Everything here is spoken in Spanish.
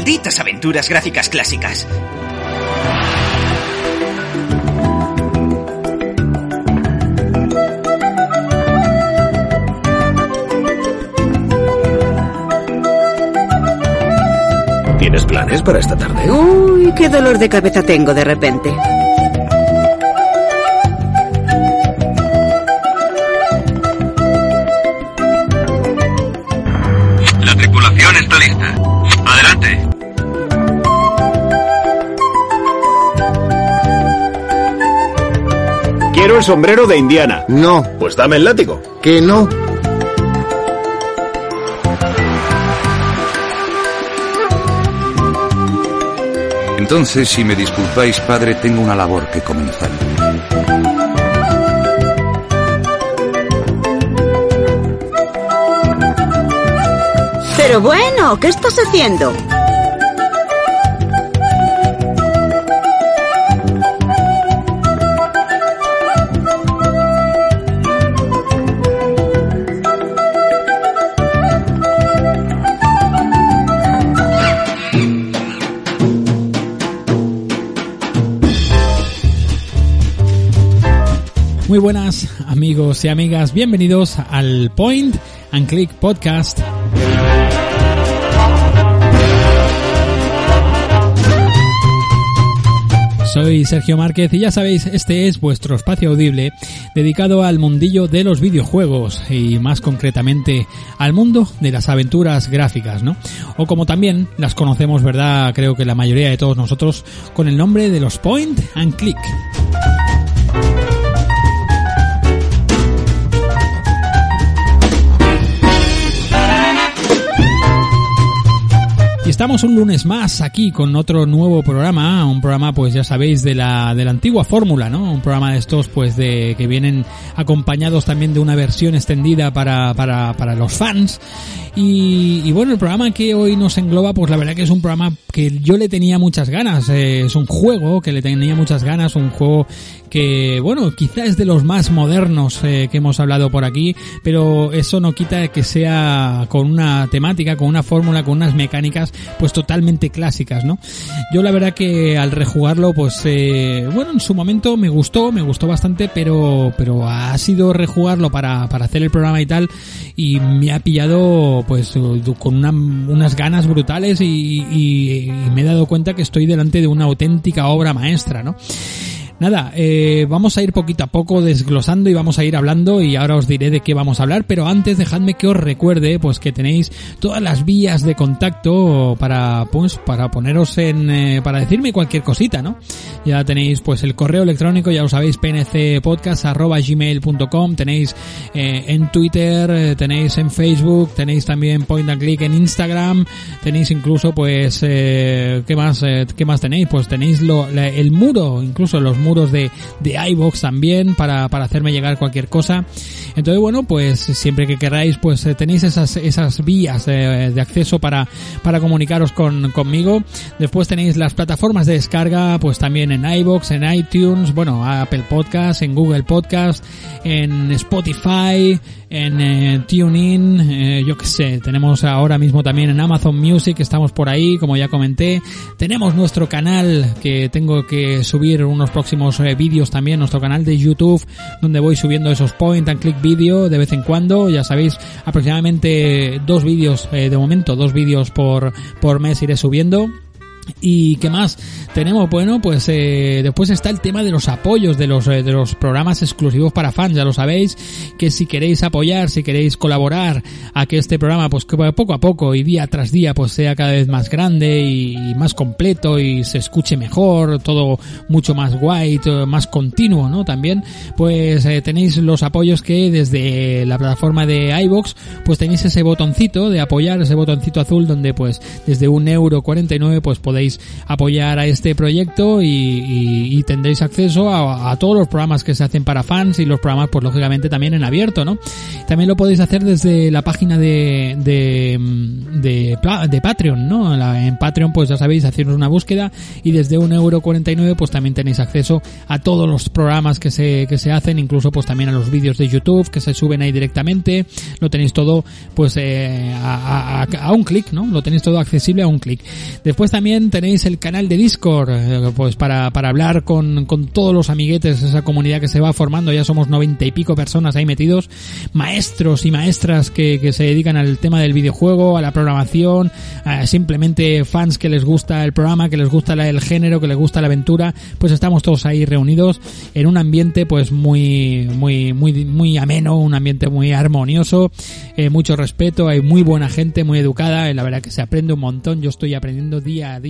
malditas aventuras gráficas clásicas. ¿Tienes planes para esta tarde? Uy, qué dolor de cabeza tengo de repente. La tripulación está lista. Quiero el sombrero de Indiana. No, Pues dame el látigo. que no. Entonces, si me disculpáis, padre, tengo una labor que comenzar. Pero bueno, ¿qué estás haciendo? Muy buenas amigos y amigas, bienvenidos al Point and Click Podcast. Soy Sergio Márquez y ya sabéis, este es vuestro espacio audible dedicado al mundillo de los videojuegos y más concretamente al mundo de las aventuras gráficas, ¿no? O como también las conocemos, ¿verdad? Creo que la mayoría de todos nosotros con el nombre de los Point and Click. Estamos un lunes más aquí con otro nuevo programa, un programa pues ya sabéis de la, de la antigua fórmula, ¿no? Un programa de estos pues de que vienen acompañados también de una versión extendida para, para, para los fans. Y, y bueno, el programa que hoy nos engloba pues la verdad que es un programa que yo le tenía muchas ganas, eh, es un juego que le tenía muchas ganas, un juego que bueno, quizá es de los más modernos eh, que hemos hablado por aquí, pero eso no quita que sea con una temática, con una fórmula, con unas mecánicas pues totalmente clásicas, ¿no? Yo la verdad que al rejugarlo pues eh, bueno, en su momento me gustó, me gustó bastante, pero pero ha sido rejugarlo para, para hacer el programa y tal y me ha pillado pues con una- unas ganas brutales y, y- y me he dado cuenta que estoy delante de una auténtica obra maestra, ¿no? Nada, eh, vamos a ir poquito a poco desglosando y vamos a ir hablando y ahora os diré de qué vamos a hablar, pero antes dejadme que os recuerde pues que tenéis todas las vías de contacto para pues para poneros en eh, para decirme cualquier cosita, ¿no? Ya tenéis pues el correo electrónico, ya lo sabéis, pncpodcast@gmail.com, tenéis eh, en Twitter, eh, tenéis en Facebook, tenéis también Point and Click en Instagram, tenéis incluso pues eh, qué más eh, qué más tenéis pues tenéis lo, la- el muro incluso los muros de de iBox también para para hacerme llegar cualquier cosa. Entonces bueno pues siempre que queráis pues eh, tenéis esas esas vías eh, de acceso para para comunicaros con conmigo. Después tenéis las plataformas de descarga pues también en iBox en iTunes bueno Apple Podcast en Google Podcast en Spotify en eh, TuneIn, eh, yo qué sé, tenemos ahora mismo también en Amazon Music, estamos por ahí, como ya comenté, tenemos nuestro canal que tengo que subir unos próximos eh, vídeos también nuestro canal de YouTube, donde voy subiendo esos point and click vídeo de vez en cuando. Ya sabéis, aproximadamente dos vídeos eh, de momento, dos vídeos por, por mes iré subiendo. ¿Y qué más? Tenemos, bueno, pues eh, después está el tema de los apoyos de los, eh, de los programas exclusivos para fans, ya lo sabéis, que si queréis apoyar, si queréis colaborar a que este programa, pues que poco a poco y día tras día, pues sea cada vez más grande y, más completo y se escuche mejor, todo mucho más guay, más continuo, ¿no? También, pues eh, tenéis los apoyos que desde la plataforma de iBox, pues tenéis ese botoncito de apoyar, ese botoncito azul donde pues desde un euro 49 pues podéis apoyar a este proyecto y, tendréis acceso a, todos los programas que se hacen para fans y los programas pues lógicamente también en abierto, ¿no? También lo podéis hacer desde la página de, de, de, Patreon, ¿no? en Patreon pues ya sabéis, haceros una búsqueda y desde un euro 49 pues también tenéis acceso a todos los programas que se, que se hacen, incluso pues también a los vídeos de YouTube que se suben ahí directamente, lo tenéis todo pues eh, a, a un clic, ¿no? Lo tenéis todo accesible a un clic. Después también tenéis el canal de Discord, eh, pues para, para hablar con, con todos los amiguetes, esa comunidad que se va formando, ya somos noventa y pico personas ahí metidos, maestros y maestras que, que se dedican al tema del videojuego, a la programación, simplemente fans que les gusta el programa, que les gusta el género, que les gusta la aventura, pues estamos todos ahí reunidos en un ambiente pues muy, muy, muy, muy ameno, un ambiente muy armonioso, eh, mucho respeto, hay muy buena gente, muy educada, la verdad que se aprende un montón, yo estoy aprendiendo día a día